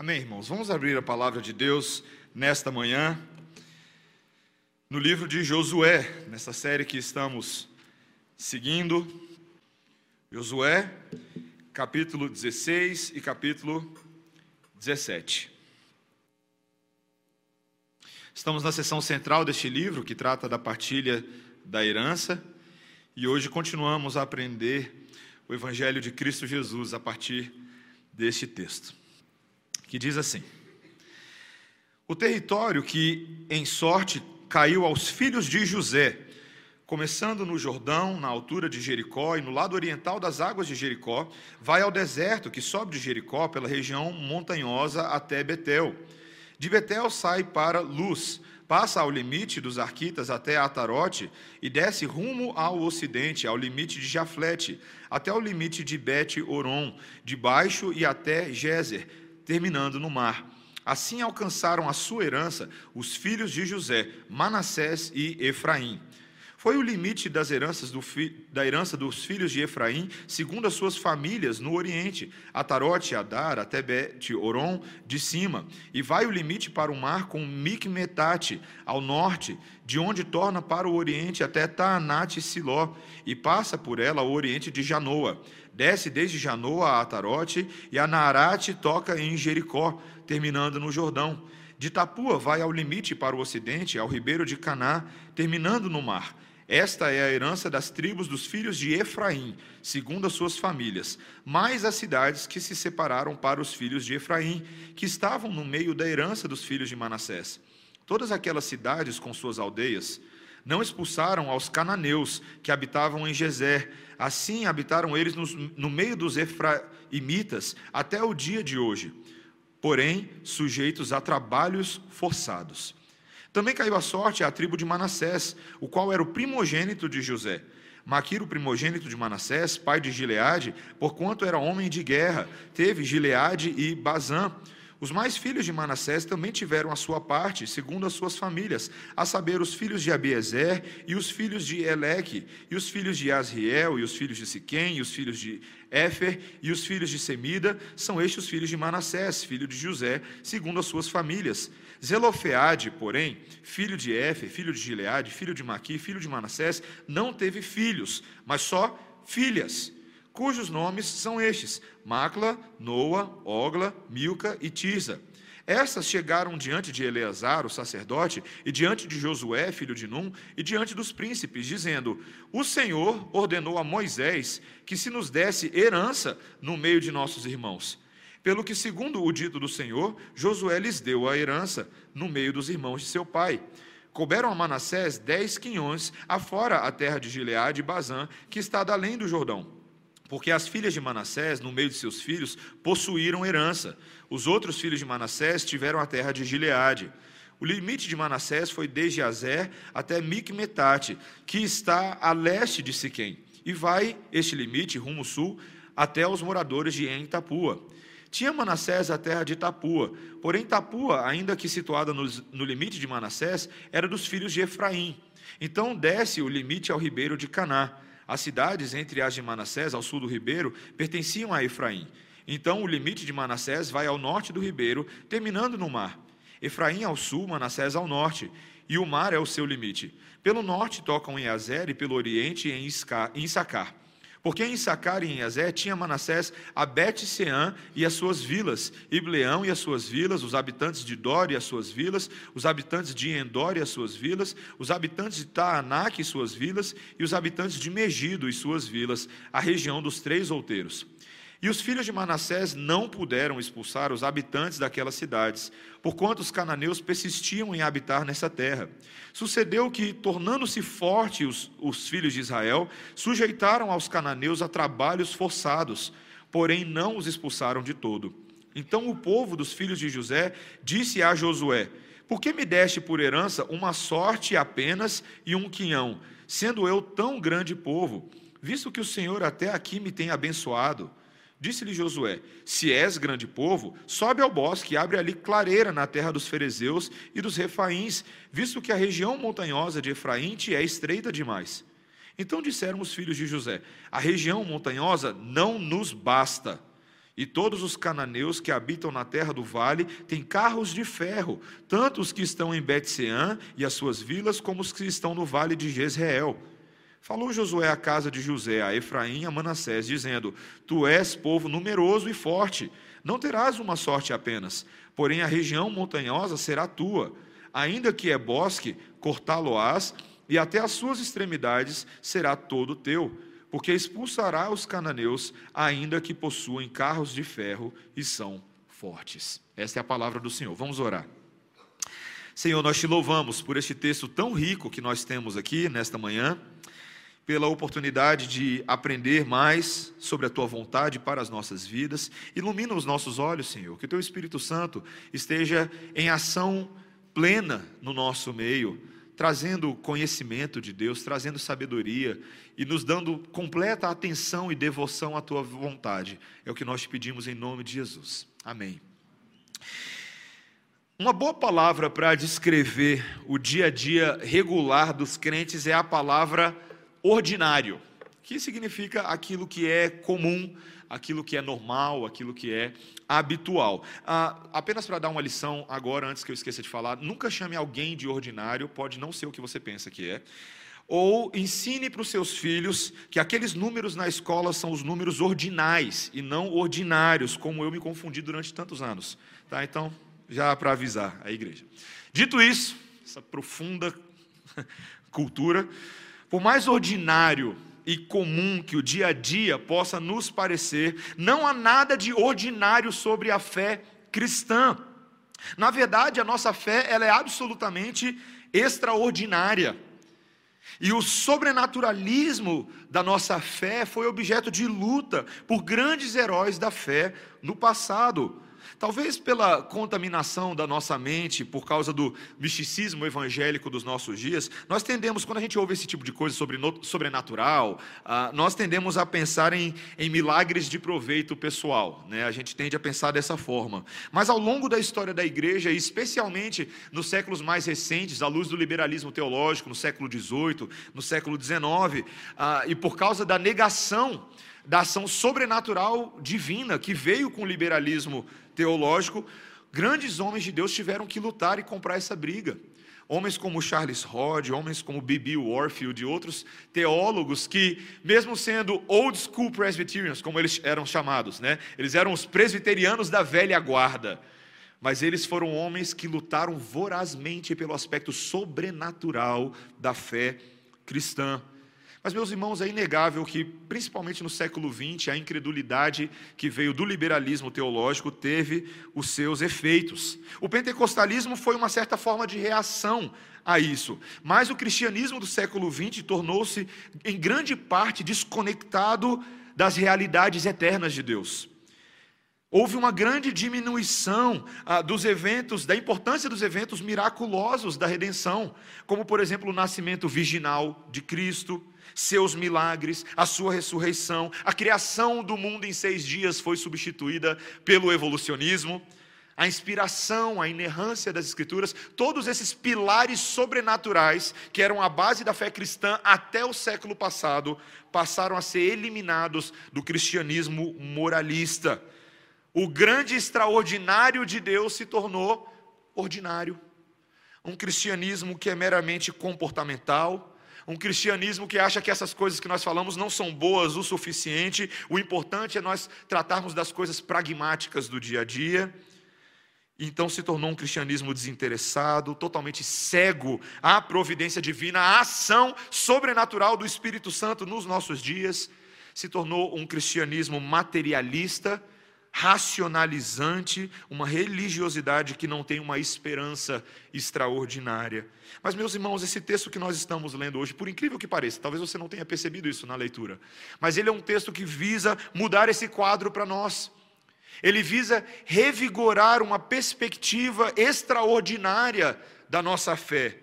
Amém, irmãos? Vamos abrir a palavra de Deus nesta manhã, no livro de Josué, nessa série que estamos seguindo. Josué, capítulo 16 e capítulo 17. Estamos na seção central deste livro, que trata da partilha da herança, e hoje continuamos a aprender o Evangelho de Cristo Jesus a partir deste texto que diz assim: O território que em sorte caiu aos filhos de José, começando no Jordão, na altura de Jericó e no lado oriental das águas de Jericó, vai ao deserto que sobe de Jericó pela região montanhosa até Betel. De Betel sai para Luz, passa ao limite dos Arquitas até Atarote e desce rumo ao ocidente, ao limite de Jaflete, até o limite de Bet-Oron, de baixo e até Gezer, terminando no mar. Assim alcançaram a sua herança os filhos de José, Manassés e Efraim. Foi o limite das heranças do da herança dos filhos de Efraim, segundo as suas famílias no Oriente, Atarote, Adar, até Bet, Oron, de cima. E vai o limite para o mar com Micmetate, ao norte, de onde torna para o Oriente até Taanat e Siló, e passa por ela ao Oriente de Janoa desce desde Janoa a Atarote, e a Naarate toca em Jericó, terminando no Jordão. De Tapua vai ao limite para o ocidente, ao ribeiro de Caná, terminando no mar. Esta é a herança das tribos dos filhos de Efraim, segundo as suas famílias, mais as cidades que se separaram para os filhos de Efraim, que estavam no meio da herança dos filhos de Manassés. Todas aquelas cidades com suas aldeias não expulsaram aos cananeus que habitavam em Gezer, Assim habitaram eles no, no meio dos efraimitas até o dia de hoje, porém sujeitos a trabalhos forçados. Também caiu a sorte à tribo de Manassés, o qual era o primogênito de José. Maquiro, primogênito de Manassés, pai de Gileade, porquanto era homem de guerra, teve Gileade e Bazã. Os mais filhos de Manassés também tiveram a sua parte, segundo as suas famílias, a saber, os filhos de Abiezer e os filhos de Eleque, e os filhos de Asriel, e os filhos de Siquém, e os filhos de Éfer, e os filhos de Semida, são estes os filhos de Manassés, filho de José, segundo as suas famílias. Zelofeade, porém, filho de Éfer, filho de Gileade, filho de Maqui, filho de Manassés, não teve filhos, mas só filhas cujos nomes são estes: Macla, Noa, Ogla, Milca e Tirza. Essas chegaram diante de Eleazar, o sacerdote, e diante de Josué, filho de Num, e diante dos príncipes, dizendo: O Senhor ordenou a Moisés que se nos desse herança no meio de nossos irmãos. Pelo que, segundo o dito do Senhor, Josué lhes deu a herança no meio dos irmãos de seu pai. Couberam a Manassés dez quinhões, afora a terra de Gileade e Bazã, que está além do Jordão porque as filhas de Manassés, no meio de seus filhos, possuíram herança. Os outros filhos de Manassés tiveram a terra de Gileade. O limite de Manassés foi desde Azer até Micmetate, que está a leste de Siquém, e vai este limite rumo sul até os moradores de En-Tapua. Tinha Manassés a terra de Tapua, porém Tapua, ainda que situada no, no limite de Manassés, era dos filhos de Efraim. Então desce o limite ao ribeiro de Caná. As cidades entre as de Manassés, ao sul do ribeiro, pertenciam a Efraim. Então o limite de Manassés vai ao norte do ribeiro, terminando no mar. Efraim ao sul, Manassés ao norte, e o mar é o seu limite. Pelo norte tocam em Azer e pelo oriente em Issacar. Porque em Issacar e em Azé tinha Manassés a Bet-Seã e as suas vilas, Ibleão e as suas vilas, os habitantes de Dor e as suas vilas, os habitantes de Endor e as suas vilas, os habitantes de Taanac e suas vilas, e os habitantes de Megido e suas vilas, a região dos três outeiros. E os filhos de Manassés não puderam expulsar os habitantes daquelas cidades, porquanto os cananeus persistiam em habitar nessa terra. Sucedeu que, tornando-se fortes os, os filhos de Israel, sujeitaram aos cananeus a trabalhos forçados, porém não os expulsaram de todo. Então o povo dos filhos de José disse a Josué: Por que me deste por herança uma sorte apenas e um quinhão, sendo eu tão grande povo, visto que o Senhor até aqui me tem abençoado? Disse-lhe Josué: Se és grande povo, sobe ao bosque e abre ali clareira na terra dos ferezeus e dos refaíns, visto que a região montanhosa de Efraim te é estreita demais. Então disseram os filhos de José: A região montanhosa não nos basta. E todos os cananeus que habitam na terra do vale têm carros de ferro, tanto os que estão em Bet-Sean e as suas vilas, como os que estão no vale de Jezreel. Falou Josué à casa de José, a Efraim a Manassés, dizendo: Tu és povo numeroso e forte, não terás uma sorte apenas, porém a região montanhosa será tua. Ainda que é bosque, cortá-lo-ás, e até as suas extremidades será todo teu porque expulsará os cananeus, ainda que possuem carros de ferro e são fortes. Esta é a palavra do Senhor. Vamos orar. Senhor, nós te louvamos por este texto tão rico que nós temos aqui nesta manhã, pela oportunidade de aprender mais sobre a tua vontade para as nossas vidas. Ilumina os nossos olhos, Senhor, que o teu Espírito Santo esteja em ação plena no nosso meio trazendo conhecimento de Deus, trazendo sabedoria e nos dando completa atenção e devoção à tua vontade. É o que nós te pedimos em nome de Jesus. Amém. Uma boa palavra para descrever o dia a dia regular dos crentes é a palavra ordinário, que significa aquilo que é comum, aquilo que é normal, aquilo que é habitual. Ah, apenas para dar uma lição agora, antes que eu esqueça de falar, nunca chame alguém de ordinário, pode não ser o que você pensa que é. Ou ensine para os seus filhos que aqueles números na escola são os números ordinais e não ordinários, como eu me confundi durante tantos anos. Tá? Então, já para avisar a igreja. Dito isso, essa profunda cultura, por mais ordinário e comum que o dia a dia possa nos parecer, não há nada de ordinário sobre a fé cristã. Na verdade, a nossa fé ela é absolutamente extraordinária. E o sobrenaturalismo da nossa fé foi objeto de luta por grandes heróis da fé no passado. Talvez pela contaminação da nossa mente, por causa do misticismo evangélico dos nossos dias, nós tendemos, quando a gente ouve esse tipo de coisa sobre sobrenatural, ah, nós tendemos a pensar em, em milagres de proveito pessoal. Né? A gente tende a pensar dessa forma. Mas ao longo da história da igreja, especialmente nos séculos mais recentes, à luz do liberalismo teológico, no século XVIII, no século XIX, ah, e por causa da negação da ação sobrenatural divina que veio com o liberalismo teológico, grandes homens de Deus tiveram que lutar e comprar essa briga. Homens como Charles Rod, homens como B.B. Warfield e outros teólogos que, mesmo sendo old school Presbyterians, como eles eram chamados, né? eles eram os presbiterianos da velha guarda, mas eles foram homens que lutaram vorazmente pelo aspecto sobrenatural da fé cristã. Mas, meus irmãos, é inegável que, principalmente no século XX, a incredulidade que veio do liberalismo teológico teve os seus efeitos. O pentecostalismo foi uma certa forma de reação a isso, mas o cristianismo do século XX tornou-se, em grande parte, desconectado das realidades eternas de Deus. Houve uma grande diminuição ah, dos eventos, da importância dos eventos miraculosos da redenção, como, por exemplo, o nascimento virginal de Cristo, seus milagres, a sua ressurreição, a criação do mundo em seis dias foi substituída pelo evolucionismo, a inspiração, a inerrância das Escrituras, todos esses pilares sobrenaturais que eram a base da fé cristã até o século passado, passaram a ser eliminados do cristianismo moralista. O grande extraordinário de Deus se tornou ordinário. Um cristianismo que é meramente comportamental, um cristianismo que acha que essas coisas que nós falamos não são boas o suficiente, o importante é nós tratarmos das coisas pragmáticas do dia a dia. Então se tornou um cristianismo desinteressado, totalmente cego à providência divina, à ação sobrenatural do Espírito Santo nos nossos dias. Se tornou um cristianismo materialista, racionalizante, uma religiosidade que não tem uma esperança extraordinária. Mas, meus irmãos, esse texto que nós estamos lendo hoje, por incrível que pareça, talvez você não tenha percebido isso na leitura, mas ele é um texto que visa mudar esse quadro para nós. Ele visa revigorar uma perspectiva extraordinária da nossa fé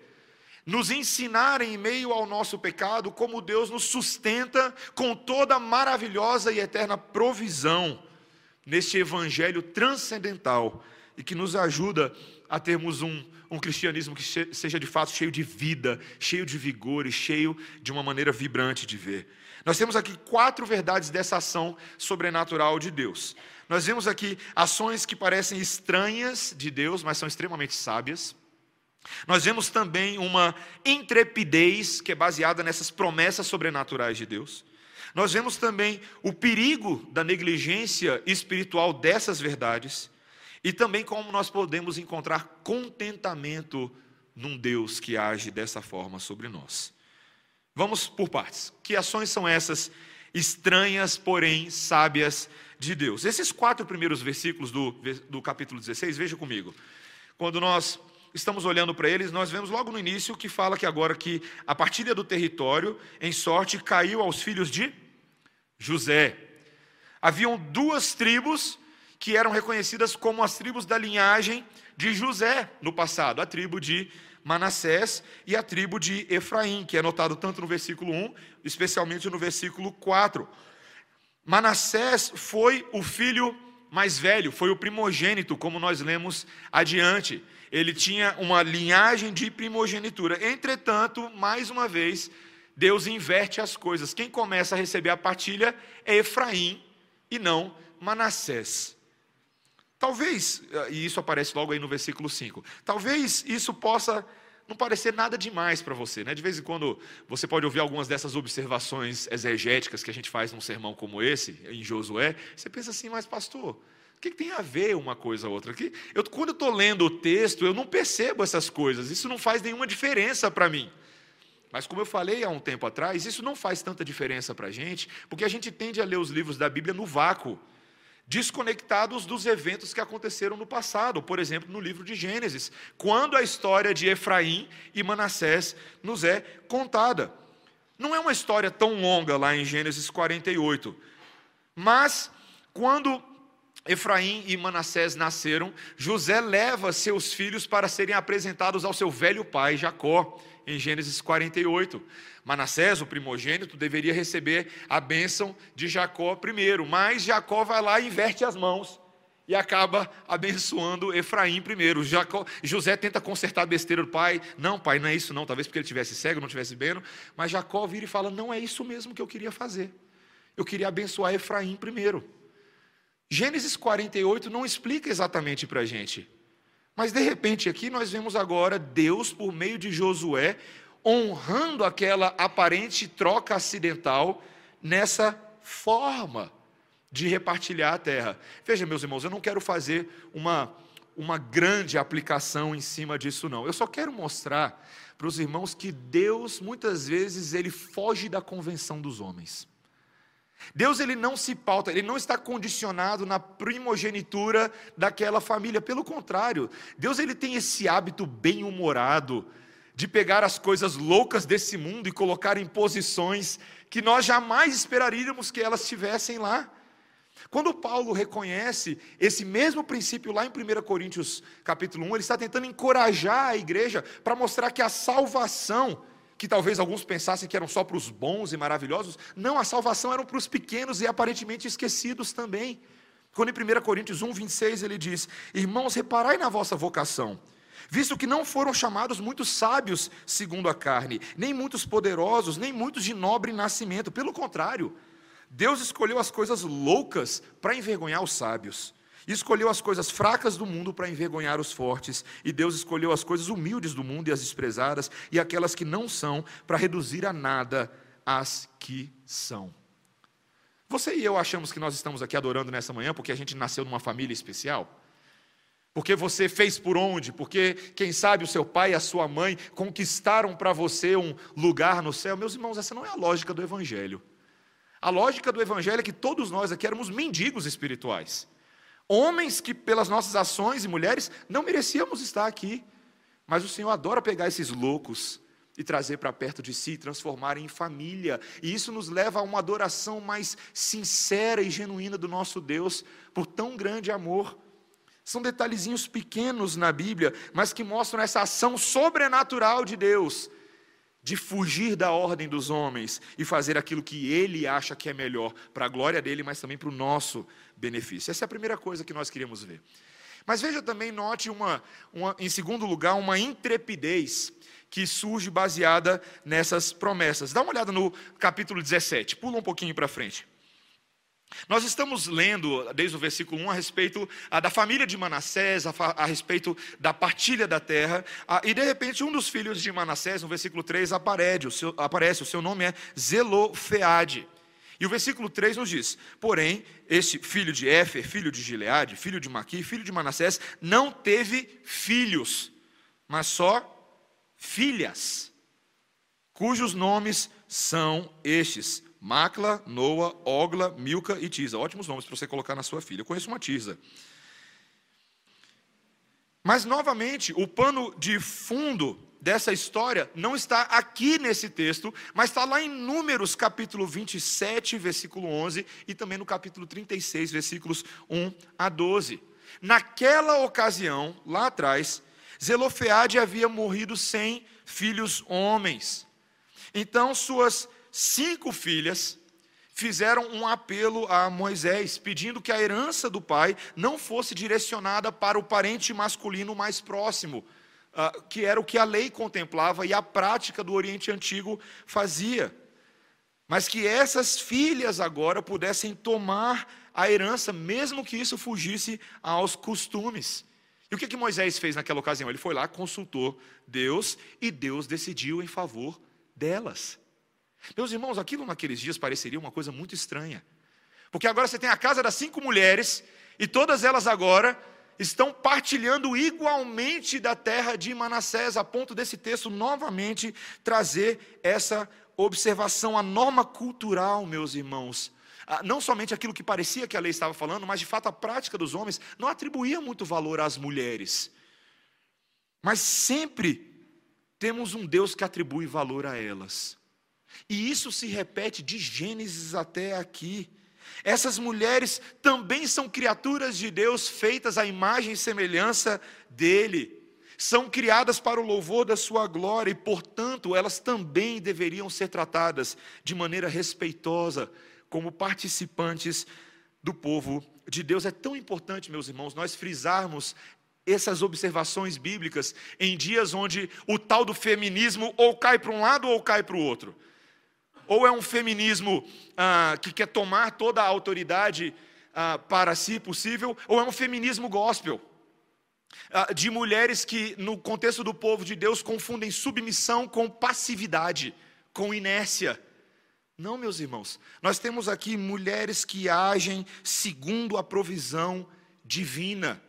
nos ensinar em meio ao nosso pecado como Deus nos sustenta com toda maravilhosa e eterna provisão neste evangelho transcendental e que nos ajuda a termos um, um cristianismo que seja de fato cheio de vida, cheio de vigor e cheio de uma maneira vibrante de ver. Nós temos aqui quatro verdades dessa ação sobrenatural de Deus. Nós vemos aqui ações que parecem estranhas de Deus, mas são extremamente sábias. Nós vemos também uma intrepidez que é baseada nessas promessas sobrenaturais de Deus. Nós vemos também o perigo da negligência espiritual dessas verdades e também como nós podemos encontrar contentamento num Deus que age dessa forma sobre nós. Vamos por partes. Que ações são essas estranhas, porém sábias de Deus? Esses quatro primeiros versículos do, do capítulo 16, veja comigo. Quando nós estamos olhando para eles, nós vemos logo no início que fala que agora que a partilha do território em sorte caiu aos filhos de José. Haviam duas tribos que eram reconhecidas como as tribos da linhagem de José no passado, a tribo de Manassés e a tribo de Efraim, que é notado tanto no versículo 1, especialmente no versículo 4. Manassés foi o filho mais velho, foi o primogênito, como nós lemos adiante ele tinha uma linhagem de primogenitura. Entretanto, mais uma vez, Deus inverte as coisas. Quem começa a receber a partilha é Efraim e não Manassés. Talvez, e isso aparece logo aí no versículo 5, talvez isso possa não parecer nada demais para você. Né? De vez em quando você pode ouvir algumas dessas observações exegéticas que a gente faz num sermão como esse, em Josué, você pensa assim, mas pastor, o que, tem a ver uma coisa ou outra? eu, quando eu estou lendo o texto, eu não percebo essas coisas, isso não faz nenhuma diferença para mim. Mas, como eu falei há um tempo atrás, isso não faz tanta diferença para a gente, porque a gente tende a ler os livros da Bíblia no vácuo, desconectados dos eventos que aconteceram no passado, por exemplo, no livro de Gênesis, quando a história de Efraim e Manassés nos é contada. Não é uma história tão longa lá em Gênesis 48, mas quando Efraim e Manassés nasceram, José leva seus filhos para serem apresentados ao seu velho pai Jacó, em Gênesis 48. Manassés, o primogênito, deveria receber a bênção de Jacó primeiro, mas Jacó vai lá e inverte as mãos e acaba abençoando Efraim primeiro. Jacó, José tenta consertar a besteira do pai. Não, pai, não é isso não. Talvez porque ele tivesse cego, não tivesse bem. Mas Jacó vira e fala: Não é isso mesmo que eu queria fazer. Eu queria abençoar Efraim primeiro. Gênesis 48 não explica exatamente para a gente. Mas de repente aqui nós vemos agora Deus, por meio de Josué, honrando aquela aparente troca acidental nessa forma de repartilhar a terra. Veja, meus irmãos, eu não quero fazer uma, uma grande aplicação em cima disso, não. Eu só quero mostrar para os irmãos que Deus, muitas vezes, ele foge da convenção dos homens. Deus ele não se pauta, ele não está condicionado na primogenitura daquela família. Pelo contrário, Deus ele tem esse hábito bem humorado de pegar as coisas loucas desse mundo e colocar em posições que nós jamais esperaríamos que elas estivessem lá. Quando Paulo reconhece esse mesmo princípio lá em 1 Coríntios capítulo 1, ele está tentando encorajar a igreja para mostrar que a salvação que talvez alguns pensassem que eram só para os bons e maravilhosos. Não, a salvação era para os pequenos e aparentemente esquecidos também. Quando em 1 Coríntios 1, 26 ele diz: Irmãos, reparai na vossa vocação, visto que não foram chamados muitos sábios segundo a carne, nem muitos poderosos, nem muitos de nobre nascimento. Pelo contrário, Deus escolheu as coisas loucas para envergonhar os sábios escolheu as coisas fracas do mundo para envergonhar os fortes, e Deus escolheu as coisas humildes do mundo e as desprezadas, e aquelas que não são, para reduzir a nada as que são. Você e eu achamos que nós estamos aqui adorando nessa manhã porque a gente nasceu numa família especial? Porque você fez por onde? Porque, quem sabe, o seu pai e a sua mãe conquistaram para você um lugar no céu? Meus irmãos, essa não é a lógica do Evangelho. A lógica do Evangelho é que todos nós aqui éramos mendigos espirituais. Homens que, pelas nossas ações e mulheres, não merecíamos estar aqui. Mas o Senhor adora pegar esses loucos e trazer para perto de si, transformar em família. E isso nos leva a uma adoração mais sincera e genuína do nosso Deus, por tão grande amor. São detalhezinhos pequenos na Bíblia, mas que mostram essa ação sobrenatural de Deus de fugir da ordem dos homens e fazer aquilo que ele acha que é melhor para a glória dele, mas também para o nosso benefício. Essa é a primeira coisa que nós queríamos ver. Mas veja também, note uma, uma, em segundo lugar, uma intrepidez que surge baseada nessas promessas. Dá uma olhada no capítulo 17, pula um pouquinho para frente. Nós estamos lendo, desde o versículo 1, a respeito a, da família de Manassés, a, respeito da partilha da terra, a, e de repente um dos filhos de Manassés, no versículo 3, aparece o seu, aparece, o seu nome é Zelofeade. E o versículo 3 nos diz: Porém, este filho de Éfer, filho de Gileade, filho de Maqui, filho de Manassés, não teve filhos, mas só filhas, cujos nomes são estes: Macla, Noa, Ogla, Milca e Tisa. Ótimos nomes para você colocar na sua filha. Eu conheço uma Tisa. Mas, novamente, o pano de fundo dessa história não está aqui nesse texto, mas está lá em Números, capítulo 27, versículo 11, e também no capítulo 36, versículos 1 a 12. Naquela ocasião, lá atrás, Zelofeade havia morrido sem filhos homens. Então, suas cinco filhas fizeram um apelo a Moisés, pedindo que a herança do pai não fosse direcionada para o parente masculino mais próximo, ah, que era o que a lei contemplava e a prática do Oriente Antigo fazia. Mas que essas filhas agora pudessem tomar a herança, mesmo que isso fugisse aos costumes. E o que, que Moisés fez naquela ocasião? Ele foi lá, consultou Deus e Deus decidiu em favor delas. Meus irmãos, aquilo naqueles dias pareceria uma coisa muito estranha. Porque agora você tem a casa das cinco mulheres e todas elas agora estão partilhando igualmente da terra de Manassés, a ponto desse texto novamente trazer essa observação, a norma cultural, meus irmãos, ah, não somente aquilo que parecia que a lei estava falando, mas de fato a prática dos homens não atribuía muito valor às mulheres. Mas sempre temos um Deus que atribui valor a elas. E isso se repete de Gênesis até aqui. Essas mulheres também são criaturas de Deus, feitas à imagem e semelhança dele. São criadas para o louvor da sua glória e, portanto, elas também deveriam ser tratadas de maneira respeitosa, como participantes do povo de Deus. É tão importante, meus irmãos, nós frisarmos essas observações bíblicas em dias onde o tal do feminismo ou cai para um lado ou cai para o outro. Ou é um feminismo ah, que quer tomar toda a autoridade ah, para si possível, ou é um feminismo gospel. Ah, de mulheres que, no contexto do povo de Deus, confundem submissão com passividade, com inércia. Não, meus irmãos, nós temos aqui mulheres que agem segundo a provisão divina.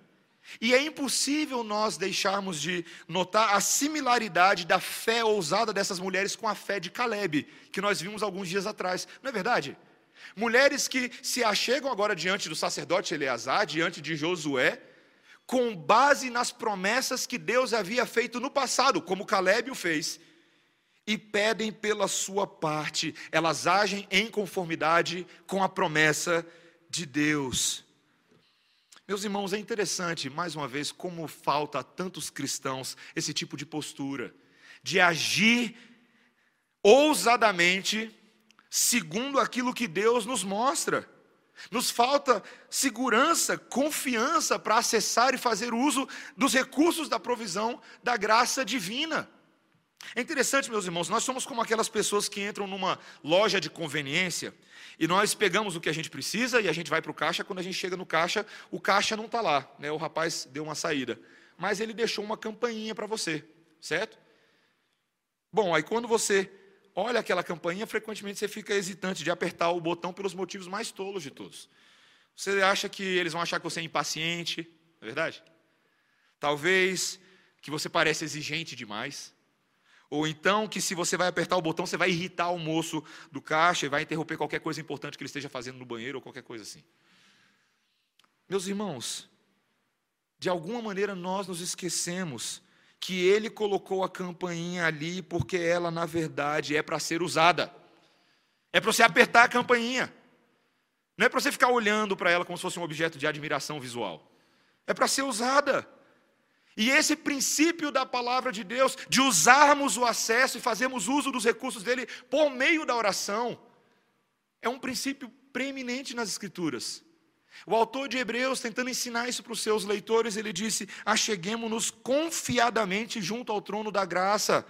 E é impossível nós deixarmos de notar a similaridade da fé ousada dessas mulheres com a fé de Caleb, que nós vimos alguns dias atrás. Não é verdade? Mulheres que se achegam agora diante do sacerdote Eleazar, diante de Josué, com base nas promessas que Deus havia feito no passado, como Caleb o fez, e pedem pela sua parte, elas agem em conformidade com a promessa de Deus. Meus irmãos, é interessante, mais uma vez, como falta a tantos cristãos esse tipo de postura, de agir ousadamente segundo aquilo que Deus nos mostra. Nos falta segurança, confiança para acessar e fazer uso dos recursos da provisão da graça divina. É interessante, meus irmãos, nós somos como aquelas pessoas que entram numa loja de conveniência e nós pegamos o que a gente precisa e a gente vai para o caixa. Quando a gente chega no caixa, o caixa não está lá, né? o rapaz deu uma saída, mas ele deixou uma campainha para você, certo? Bom, aí quando você olha aquela campainha, frequentemente você fica hesitante de apertar o botão pelos motivos mais tolos de todos. Você acha que eles vão achar que você é impaciente, não é verdade? Talvez que você parece exigente demais. Ou então que se você vai apertar o botão, você vai irritar o moço do caixa e vai interromper qualquer coisa importante que ele esteja fazendo no banheiro ou qualquer coisa assim. Meus irmãos, de alguma maneira nós nos esquecemos que ele colocou a campainha ali porque ela, na verdade, é para ser usada. É para você apertar a campainha. Não é para você ficar olhando para ela como se fosse um objeto de admiração visual. É para ser usada. E esse princípio da palavra de Deus, de usarmos o acesso e fazermos uso dos recursos dele por meio da oração, é um princípio preeminente nas Escrituras. O autor de Hebreus, tentando ensinar isso para os seus leitores, ele disse: Acheguemos-nos confiadamente junto ao trono da graça,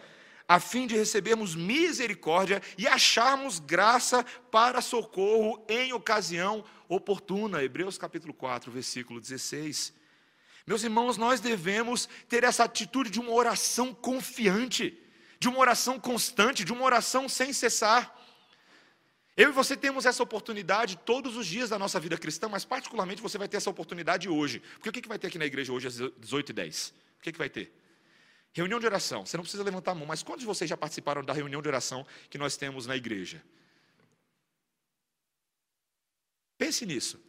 a fim de recebermos misericórdia e acharmos graça para socorro em ocasião oportuna. Hebreus capítulo 4, versículo 16. Meus irmãos, nós devemos ter essa atitude de uma oração confiante, de uma oração constante, de uma oração sem cessar. Eu e você temos essa oportunidade todos os dias da nossa vida cristã, mas particularmente você vai ter essa oportunidade hoje. Porque o que vai ter aqui na igreja hoje às 18h10? O que vai ter? Reunião de oração. Você não precisa levantar a mão, mas quantos de vocês já participaram da reunião de oração que nós temos na igreja? Pense nisso.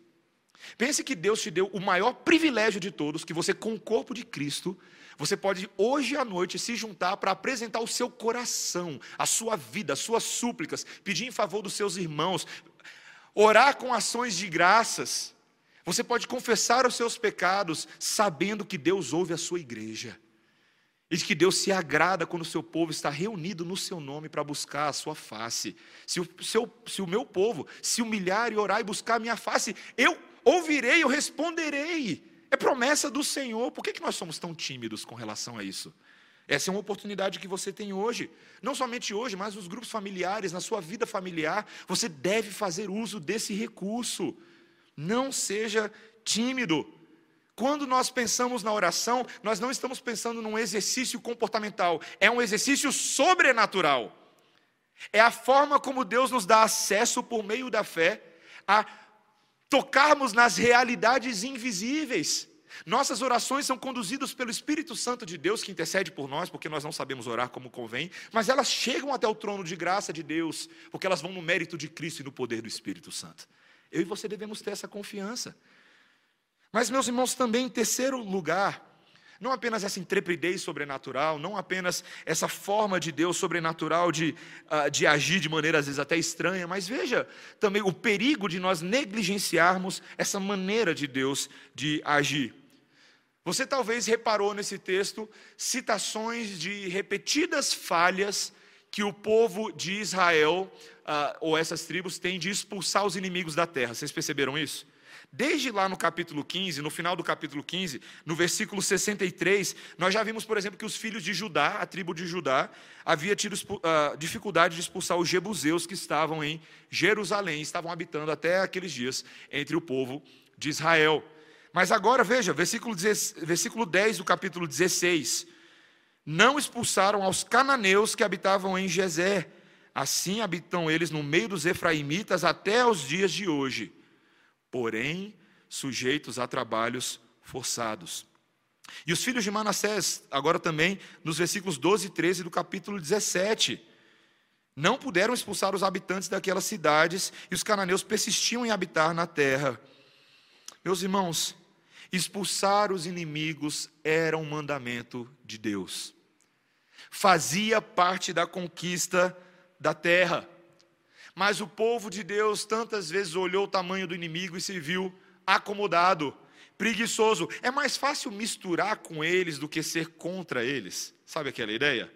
Pense que Deus te deu o maior privilégio de todos, que você, com o corpo de Cristo, você pode hoje à noite se juntar para apresentar o seu coração, a sua vida, as suas súplicas, pedir em favor dos seus irmãos, orar com ações de graças. Você pode confessar os seus pecados, sabendo que Deus ouve a sua igreja. E que Deus se agrada quando o seu povo está reunido no seu nome para buscar a sua face. Se o, seu, se o meu povo se humilhar e orar e buscar a minha face, eu ouvirei, eu responderei. É promessa do Senhor. Por que, que nós somos tão tímidos com relação a isso? Essa é uma oportunidade que você tem hoje. Não somente hoje, mas nos grupos familiares, na sua vida familiar. Você deve fazer uso desse recurso. Não seja tímido. Quando nós pensamos na oração, nós não estamos pensando num exercício comportamental, é um exercício sobrenatural. É a forma como Deus nos dá acesso por meio da fé a tocarmos nas realidades invisíveis. Nossas orações são conduzidas pelo Espírito Santo de Deus, que intercede por nós, porque nós não sabemos orar como convém, mas elas chegam até o trono de graça de Deus, porque elas vão no mérito de Cristo e no poder do Espírito Santo. Eu e você devemos ter essa confiança. Mas, meus irmãos, também em terceiro lugar, não apenas essa intrepidez sobrenatural, não apenas essa forma de Deus sobrenatural de, uh, de agir de maneira às vezes até estranha, mas veja também o perigo de nós negligenciarmos essa maneira de Deus de agir. Você talvez reparou nesse texto citações de repetidas falhas que o povo de Israel, uh, ou essas tribos, têm de expulsar os inimigos da terra. Vocês perceberam isso? Desde lá no capítulo 15, no final do capítulo 15, no versículo 63, nós já vimos, por exemplo, que os filhos de Judá, a tribo de Judá, havia tido uh, dificuldade de expulsar os jebuseus que estavam em Jerusalém, estavam habitando até aqueles dias entre o povo de Israel. Mas agora, veja, versículo 10, versículo 10 do capítulo 16. Não expulsaram aos cananeus que habitavam em Gezer. Assim habitam eles no meio dos efraimitas até os dias de hoje porém sujeitos a trabalhos forçados. E os filhos de Manassés, agora também, nos versículos 12 e 13 do capítulo 17, não puderam expulsar os habitantes daquelas cidades e os cananeus persistiam em habitar na terra. Meus irmãos, expulsar os inimigos era um mandamento de Deus, fazia parte da conquista da terra. Mas o povo de Deus tantas vezes olhou o tamanho do inimigo e se viu acomodado, preguiçoso. É mais fácil misturar com eles do que ser contra eles. Sabe aquela ideia?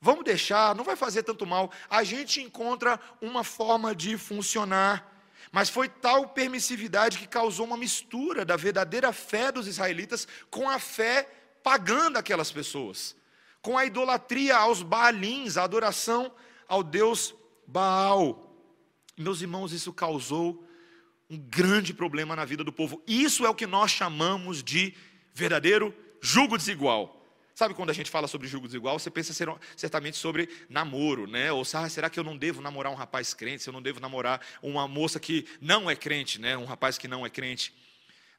Vamos deixar, não vai fazer tanto mal. A gente encontra uma forma de funcionar. Mas foi tal permissividade que causou uma mistura da verdadeira fé dos israelitas com a fé pagã daquelas pessoas, com a idolatria aos Baalins, a adoração ao Deus Baal. Meus irmãos, isso causou um grande problema na vida do povo. Isso é o que nós chamamos de verdadeiro julgo desigual. Sabe quando a gente fala sobre julgo desigual, você pensa certamente sobre namoro, né? Ou ah, será que eu não devo namorar um rapaz crente? Se eu não devo namorar uma moça que não é crente, né? Um rapaz que não é crente.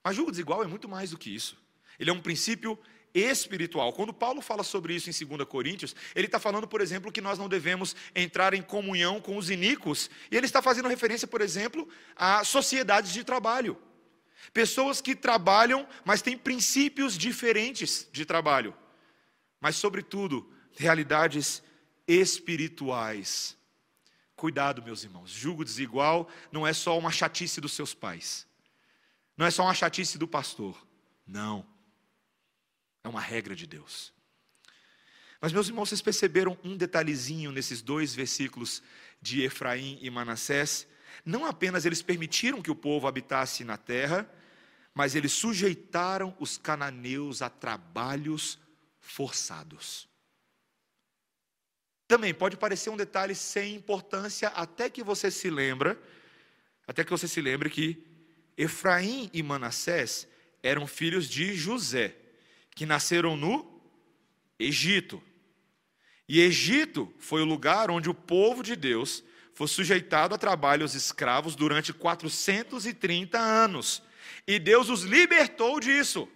Mas julgo desigual é muito mais do que isso. Ele é um princípio espiritual. Quando Paulo fala sobre isso em 2 Coríntios, ele está falando, por exemplo, que nós não devemos entrar em comunhão com os iníquos, e ele está fazendo referência, por exemplo, a sociedades de trabalho. Pessoas que trabalham, mas têm princípios diferentes de trabalho. Mas, sobretudo, realidades espirituais. Cuidado, meus irmãos. Julgo desigual não é só uma chatice dos seus pais. Não é só uma chatice do pastor. Não. É uma regra de Deus. Mas, meus irmãos, vocês perceberam um detalhezinho nesses dois versículos de Efraim e Manassés? não apenas eles permitiram que o povo habitasse na terra, mas eles sujeitaram os cananeus a trabalhos forçados. Também pode parecer um detalhe sem importância, até que você se lembra, até que você se lembre que Efraim e Manassés eram filhos de José, que nasceram no Egito. E Egito foi o lugar onde o povo de Deus foi sujeitado a trabalhos escravos durante 430 anos. E Deus os libertou disso.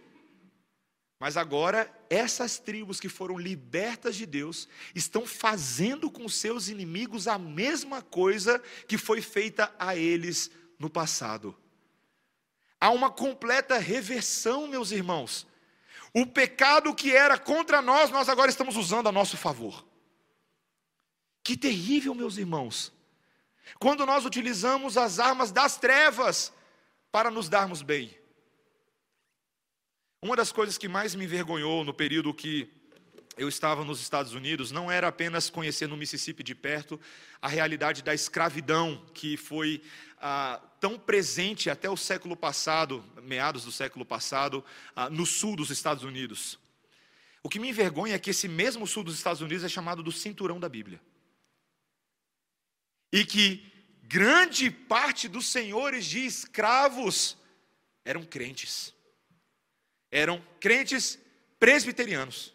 Mas agora, essas tribos que foram libertas de Deus estão fazendo com seus inimigos a mesma coisa que foi feita a eles no passado. Há uma completa reversão, meus irmãos. O pecado que era contra nós, nós agora estamos usando a nosso favor. Que terrível, meus irmãos. Quando nós utilizamos as armas das trevas para nos darmos bem. Uma das coisas que mais me envergonhou no período que eu estava nos Estados Unidos não era apenas conhecer no Mississippi de perto a realidade da escravidão que foi ah, tão presente até o século passado, meados do século passado, ah, no sul dos Estados Unidos. O que me envergonha é que esse mesmo sul dos Estados Unidos é chamado do cinturão da Bíblia. E que grande parte dos senhores de escravos eram crentes eram crentes presbiterianos,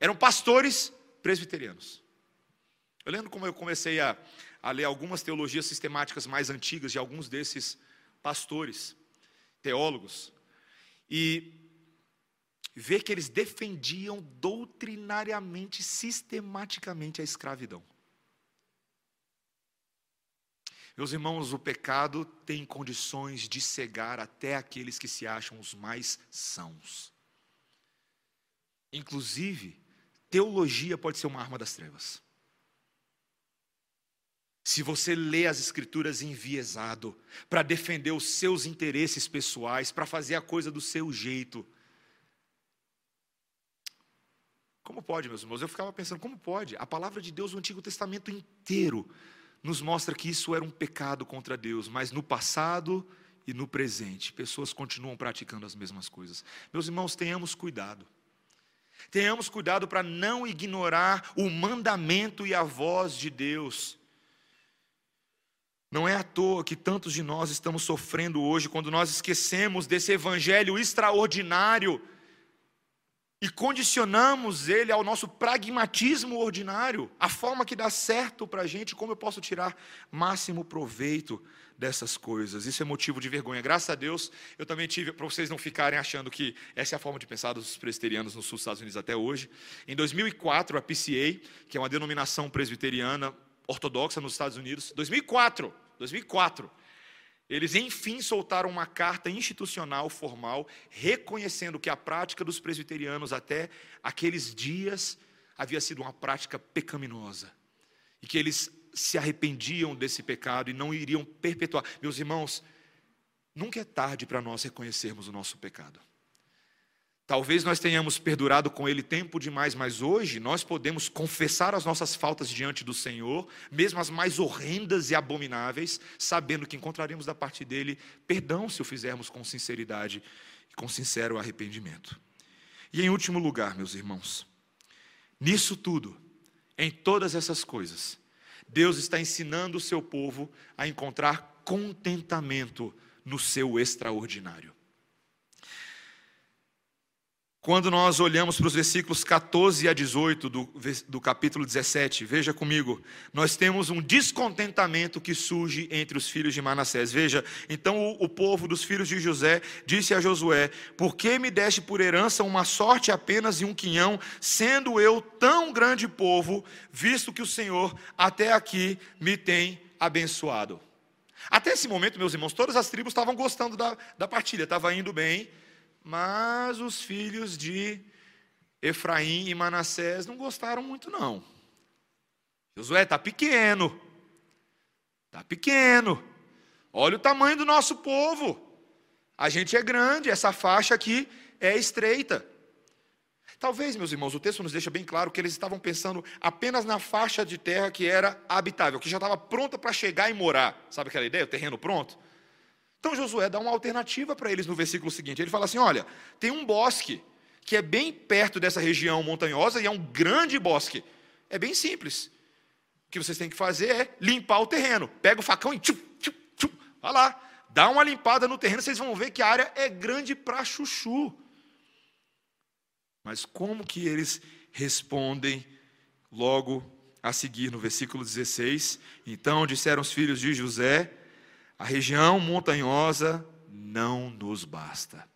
eram pastores presbiterianos. Eu lembro como eu comecei a, a ler algumas teologias sistemáticas mais antigas de alguns desses pastores, teólogos, e ver que eles defendiam doutrinariamente, sistematicamente a escravidão. Meus irmãos, o pecado tem condições de cegar até aqueles que se acham os mais sãos. Inclusive, teologia pode ser uma arma das trevas. Se você lê as Escrituras enviesado, para defender os seus interesses pessoais, para fazer a coisa do seu jeito. Como pode, meus irmãos? Eu ficava pensando, como pode? A palavra de Deus, o Antigo Testamento inteiro, nos mostra que isso era um pecado contra Deus, mas no passado e no presente, pessoas continuam praticando as mesmas coisas. Meus irmãos, tenhamos cuidado. Tenhamos cuidado para não ignorar o mandamento e a voz de Deus. Não é à toa que tantos de nós estamos sofrendo hoje quando nós esquecemos desse evangelho extraordinário e condicionamos ele ao nosso pragmatismo ordinário, a forma que dá certo para a gente, como eu posso tirar máximo proveito dessas coisas. Isso é motivo de vergonha. Graças a Deus, eu também tive, para vocês não ficarem achando que essa é a forma de pensar dos presbiterianos no sul dos Estados Unidos até hoje. Em 2004, a PCA, que é uma denominação presbiteriana ortodoxa nos Estados Unidos, 2004, 2004 eles, enfim, soltaram uma carta institucional formal reconhecendo que a prática dos presbiterianos até aqueles dias havia sido uma prática pecaminosa e que eles se arrependiam desse pecado e não iriam perpetuar. Meus irmãos, nunca é tarde para nós reconhecermos o nosso pecado. Talvez nós tenhamos perdurado com Ele tempo demais, mas hoje nós podemos confessar as nossas faltas diante do Senhor, mesmo as mais horrendas e abomináveis, sabendo que encontraremos da parte dele perdão se o fizermos com sinceridade e com sincero arrependimento. E em último lugar, meus irmãos, nisso tudo, em todas essas coisas, Deus está ensinando o seu povo a encontrar contentamento no seu extraordinário. Quando nós olhamos para os versículos 14 a 18 do, do capítulo 17, veja comigo, nós temos um descontentamento que surge entre os filhos de Manassés. Veja, então o, o povo dos filhos de José disse a Josué: Por que me deste por herança uma sorte apenas e um quinhão, sendo eu tão grande povo, visto que o Senhor até aqui me tem abençoado? Até esse momento, meus irmãos, todas as tribos estavam gostando da, da partilha, estava indo bem mas os filhos de Efraim e Manassés não gostaram muito, não. Josué está pequeno. Está pequeno. Olha o tamanho do nosso povo. A gente é grande, essa faixa aqui é estreita. Talvez, meus irmãos, o texto nos deixa bem claro que eles estavam pensando apenas na faixa de terra que era habitável, que já estava pronta para chegar e morar. Sabe aquela ideia? O terreno pronto? Então Josué dá uma alternativa para eles no versículo seguinte. Ele fala assim: olha, tem um bosque que é bem perto dessa região montanhosa e é um grande bosque. É bem simples. O que vocês têm que fazer é limpar o terreno. Pega o facão e tchum, tchum, tchum, vai lá, dá uma limpada no terreno, vocês vão ver que a área é grande para chuchu. Mas como que eles respondem logo a seguir no versículo 16? Então disseram os filhos de José: a região montanhosa não nos basta.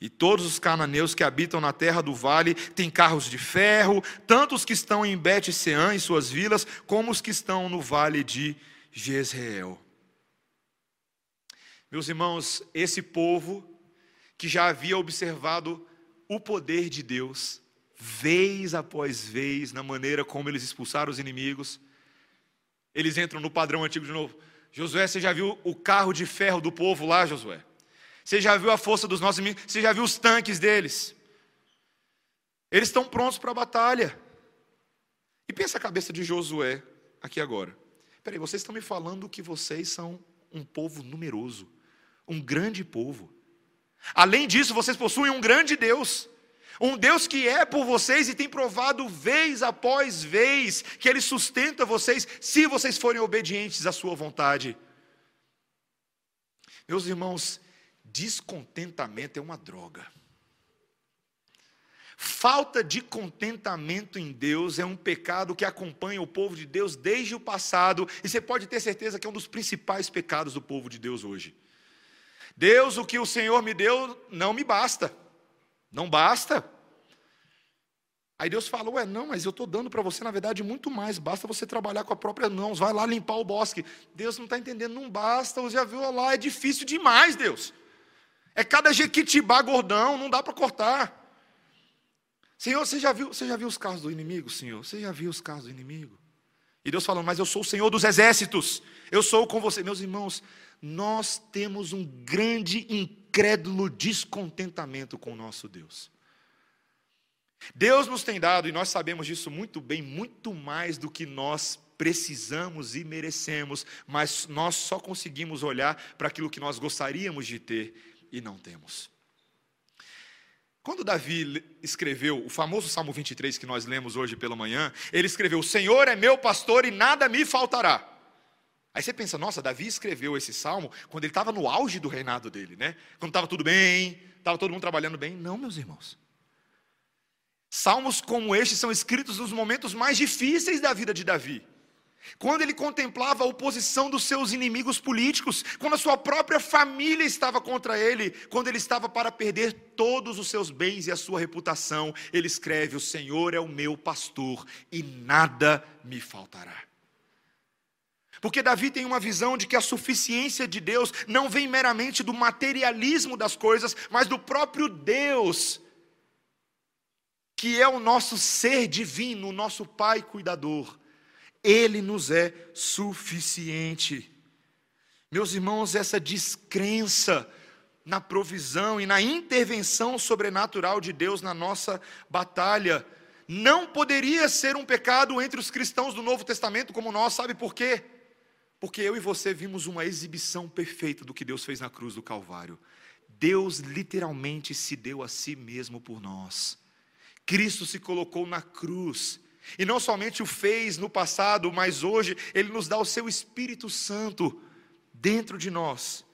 E todos os cananeus que habitam na terra do vale têm carros de ferro, tanto os que estão em Bet-Seã e suas vilas, como os que estão no vale de Jezreel. Meus irmãos, esse povo que já havia observado o poder de Deus, vez após vez, na maneira como eles expulsaram os inimigos. Eles entram no padrão antigo de novo. Josué, você já viu o carro de ferro do povo lá, Josué? Você já viu a força dos nossos inimigos? Você já viu os tanques deles? Eles estão prontos para a batalha. E pensa a cabeça de Josué aqui agora. Peraí, vocês estão me falando que vocês são um povo numeroso, um grande povo. Além disso, vocês possuem um grande Deus. Um Deus que é por vocês e tem provado vez após vez que Ele sustenta vocês se vocês forem obedientes à Sua vontade. Meus irmãos, descontentamento é uma droga. Falta de contentamento em Deus é um pecado que acompanha o povo de Deus desde o passado, e você pode ter certeza que é um dos principais pecados do povo de Deus hoje. Deus, o que o Senhor me deu não me basta. Não basta. Aí Deus falou: Ué, não, mas eu estou dando para você, na verdade, muito mais. Basta você trabalhar com a própria mãos, vai lá limpar o bosque. Deus não está entendendo, não basta. Você já viu lá, é difícil demais, Deus. É cada jequitibá gordão, não dá para cortar. Senhor, você já, viu, você já viu os carros do inimigo, Senhor? Você já viu os carros do inimigo? E Deus falando, mas eu sou o Senhor dos exércitos, eu sou com você. Meus irmãos, nós temos um grande incrédulo descontentamento com o nosso Deus. Deus nos tem dado, e nós sabemos disso muito bem, muito mais do que nós precisamos e merecemos, mas nós só conseguimos olhar para aquilo que nós gostaríamos de ter e não temos. Quando Davi escreveu o famoso Salmo 23 que nós lemos hoje pela manhã, ele escreveu: O Senhor é meu pastor e nada me faltará. Aí você pensa, nossa, Davi escreveu esse salmo quando ele estava no auge do reinado dele, né? Quando estava tudo bem, estava todo mundo trabalhando bem. Não, meus irmãos. Salmos como este são escritos nos momentos mais difíceis da vida de Davi. Quando ele contemplava a oposição dos seus inimigos políticos, quando a sua própria família estava contra ele, quando ele estava para perder todos os seus bens e a sua reputação, ele escreve: O Senhor é o meu pastor e nada me faltará. Porque Davi tem uma visão de que a suficiência de Deus não vem meramente do materialismo das coisas, mas do próprio Deus, que é o nosso ser divino, o nosso Pai cuidador. Ele nos é suficiente. Meus irmãos, essa descrença na provisão e na intervenção sobrenatural de Deus na nossa batalha não poderia ser um pecado entre os cristãos do Novo Testamento como nós, sabe por quê? Porque eu e você vimos uma exibição perfeita do que Deus fez na cruz do Calvário. Deus literalmente se deu a si mesmo por nós. Cristo se colocou na cruz. E não somente o fez no passado, mas hoje Ele nos dá o Seu Espírito Santo dentro de nós,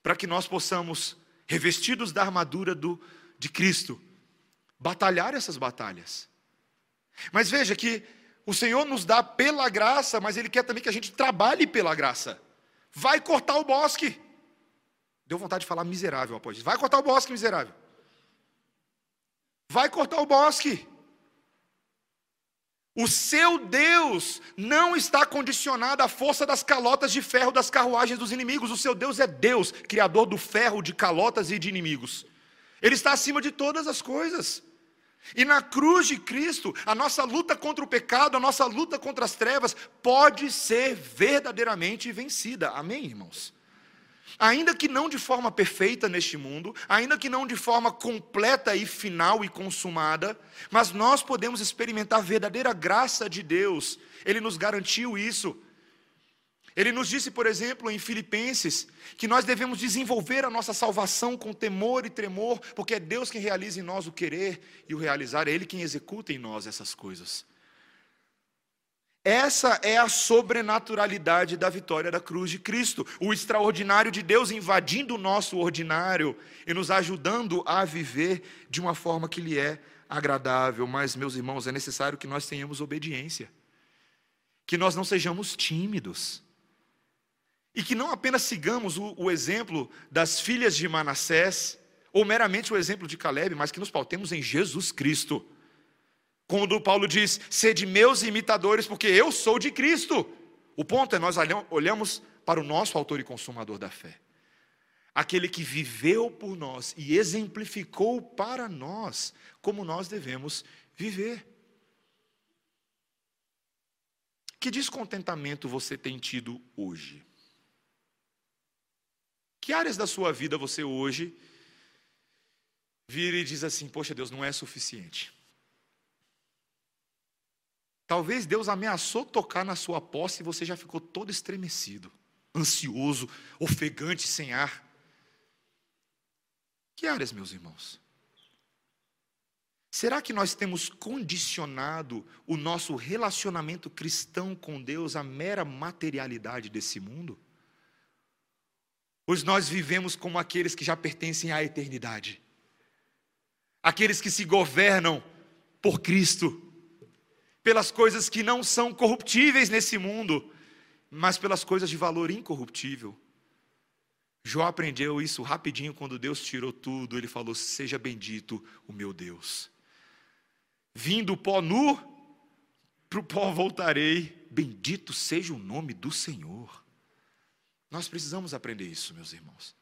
para que nós possamos, revestidos da armadura do, de Cristo, batalhar essas batalhas. Mas veja que o Senhor nos dá pela graça, mas Ele quer também que a gente trabalhe pela graça. Vai cortar o bosque. Deu vontade de falar miserável após isso. Vai cortar o bosque, miserável. Vai cortar o bosque. O seu Deus não está condicionado à força das calotas de ferro das carruagens dos inimigos. O seu Deus é Deus, criador do ferro, de calotas e de inimigos. Ele está acima de todas as coisas. E na cruz de Cristo, a nossa luta contra o pecado, a nossa luta contra as trevas, pode ser verdadeiramente vencida. Amém, irmãos? ainda que não de forma perfeita neste mundo, ainda que não de forma completa e final e consumada, mas nós podemos experimentar a verdadeira graça de Deus. Ele nos garantiu isso. Ele nos disse, por exemplo, em Filipenses, que nós devemos desenvolver a nossa salvação com temor e tremor, porque é Deus quem realiza em nós o querer e o realizar, é Ele quem executa em nós essas coisas. Essa é a sobrenaturalidade da vitória da cruz de Cristo, o extraordinário de Deus invadindo o nosso ordinário e nos ajudando a viver de uma forma que lhe é agradável. Mas, meus irmãos, é necessário que nós tenhamos obediência, que nós não sejamos tímidos, e que não apenas sigamos o, o exemplo das filhas de Manassés, ou meramente o exemplo de Caleb, mas que nos pautemos em Jesus Cristo. Quando Paulo diz: sede meus imitadores, porque eu sou de Cristo. O ponto é nós olhamos para o nosso autor e consumador da fé. Aquele que viveu por nós e exemplificou para nós como nós devemos viver. Que descontentamento você tem tido hoje? Que áreas da sua vida você hoje vira e diz assim: Poxa, Deus, não é suficiente? Talvez Deus ameaçou tocar na sua posse e você já ficou todo estremecido, ansioso, ofegante, sem ar. Que áreas, meus irmãos? Será que nós temos condicionado o nosso relacionamento cristão com Deus à mera materialidade desse mundo? Pois nós vivemos como aqueles que já pertencem à eternidade, aqueles que se governam por Cristo, pelas coisas que não são corruptíveis nesse mundo, mas pelas coisas de valor incorruptível. Jó aprendeu isso rapidinho quando Deus tirou tudo, ele falou: Seja bendito o meu Deus. Vindo o pó nu, para o pó voltarei, bendito seja o nome do Senhor. Nós precisamos aprender isso, meus irmãos.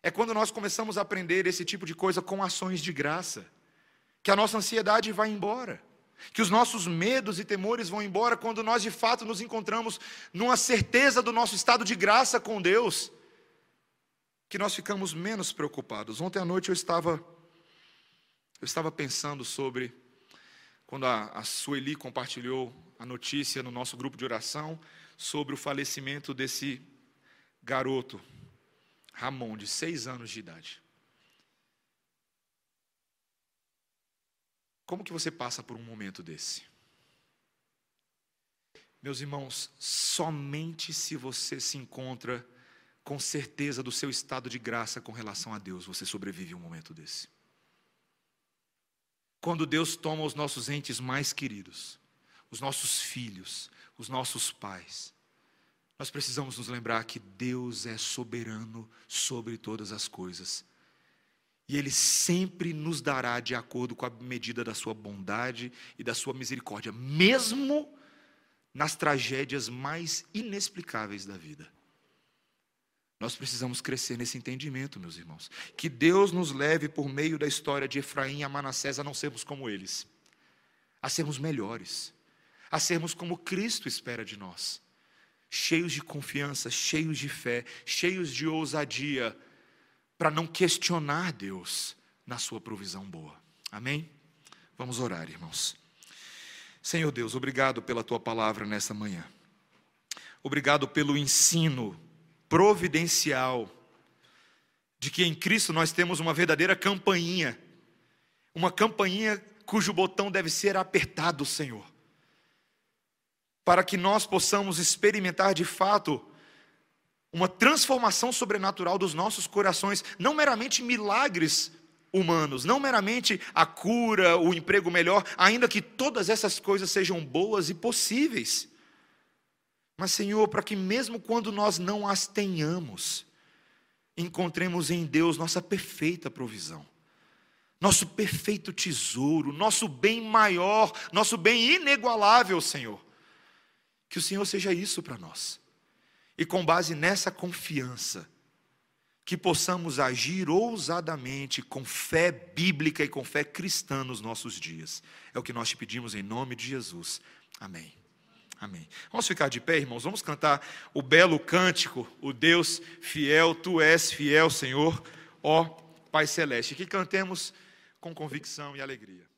É quando nós começamos a aprender esse tipo de coisa com ações de graça, que a nossa ansiedade vai embora, que os nossos medos e temores vão embora quando nós de fato nos encontramos numa certeza do nosso estado de graça com Deus, que nós ficamos menos preocupados. Ontem à noite eu estava eu estava pensando sobre quando a, a Sueli compartilhou a notícia no nosso grupo de oração sobre o falecimento desse garoto, Ramon, de seis anos de idade. Como que você passa por um momento desse? Meus irmãos, somente se você se encontra com certeza do seu estado de graça com relação a Deus, você sobrevive a um momento desse. Quando Deus toma os nossos entes mais queridos, os nossos filhos, os nossos pais, nós precisamos nos lembrar que Deus é soberano sobre todas as coisas. E Ele sempre nos dará de acordo com a medida da sua bondade e da sua misericórdia, mesmo nas tragédias mais inexplicáveis da vida. Nós precisamos crescer nesse entendimento, meus irmãos. Que Deus nos leve por meio da história de Efraim e Manassés a não sermos como eles, a sermos melhores, a sermos como Cristo espera de nós cheios de confiança, cheios de fé, cheios de ousadia, para não questionar Deus na sua provisão boa. Amém? Vamos orar, irmãos. Senhor Deus, obrigado pela tua palavra nessa manhã. Obrigado pelo ensino providencial de que em Cristo nós temos uma verdadeira campainha, uma campainha cujo botão deve ser apertado, Senhor para que nós possamos experimentar de fato uma transformação sobrenatural dos nossos corações, não meramente milagres humanos, não meramente a cura, o emprego melhor, ainda que todas essas coisas sejam boas e possíveis. Mas, Senhor, para que mesmo quando nós não as tenhamos, encontremos em Deus nossa perfeita provisão, nosso perfeito tesouro, nosso bem maior, nosso bem inigualável, Senhor. Que o Senhor seja isso para nós. E com base nessa confiança, que possamos agir ousadamente, com fé bíblica e com fé cristã nos nossos dias. É o que nós te pedimos em nome de Jesus. Amém. Amém. Vamos ficar de pé, irmãos. Vamos cantar o belo cântico, o Deus fiel, tu és fiel, Senhor, ó Pai celeste. Que cantemos com convicção e alegria.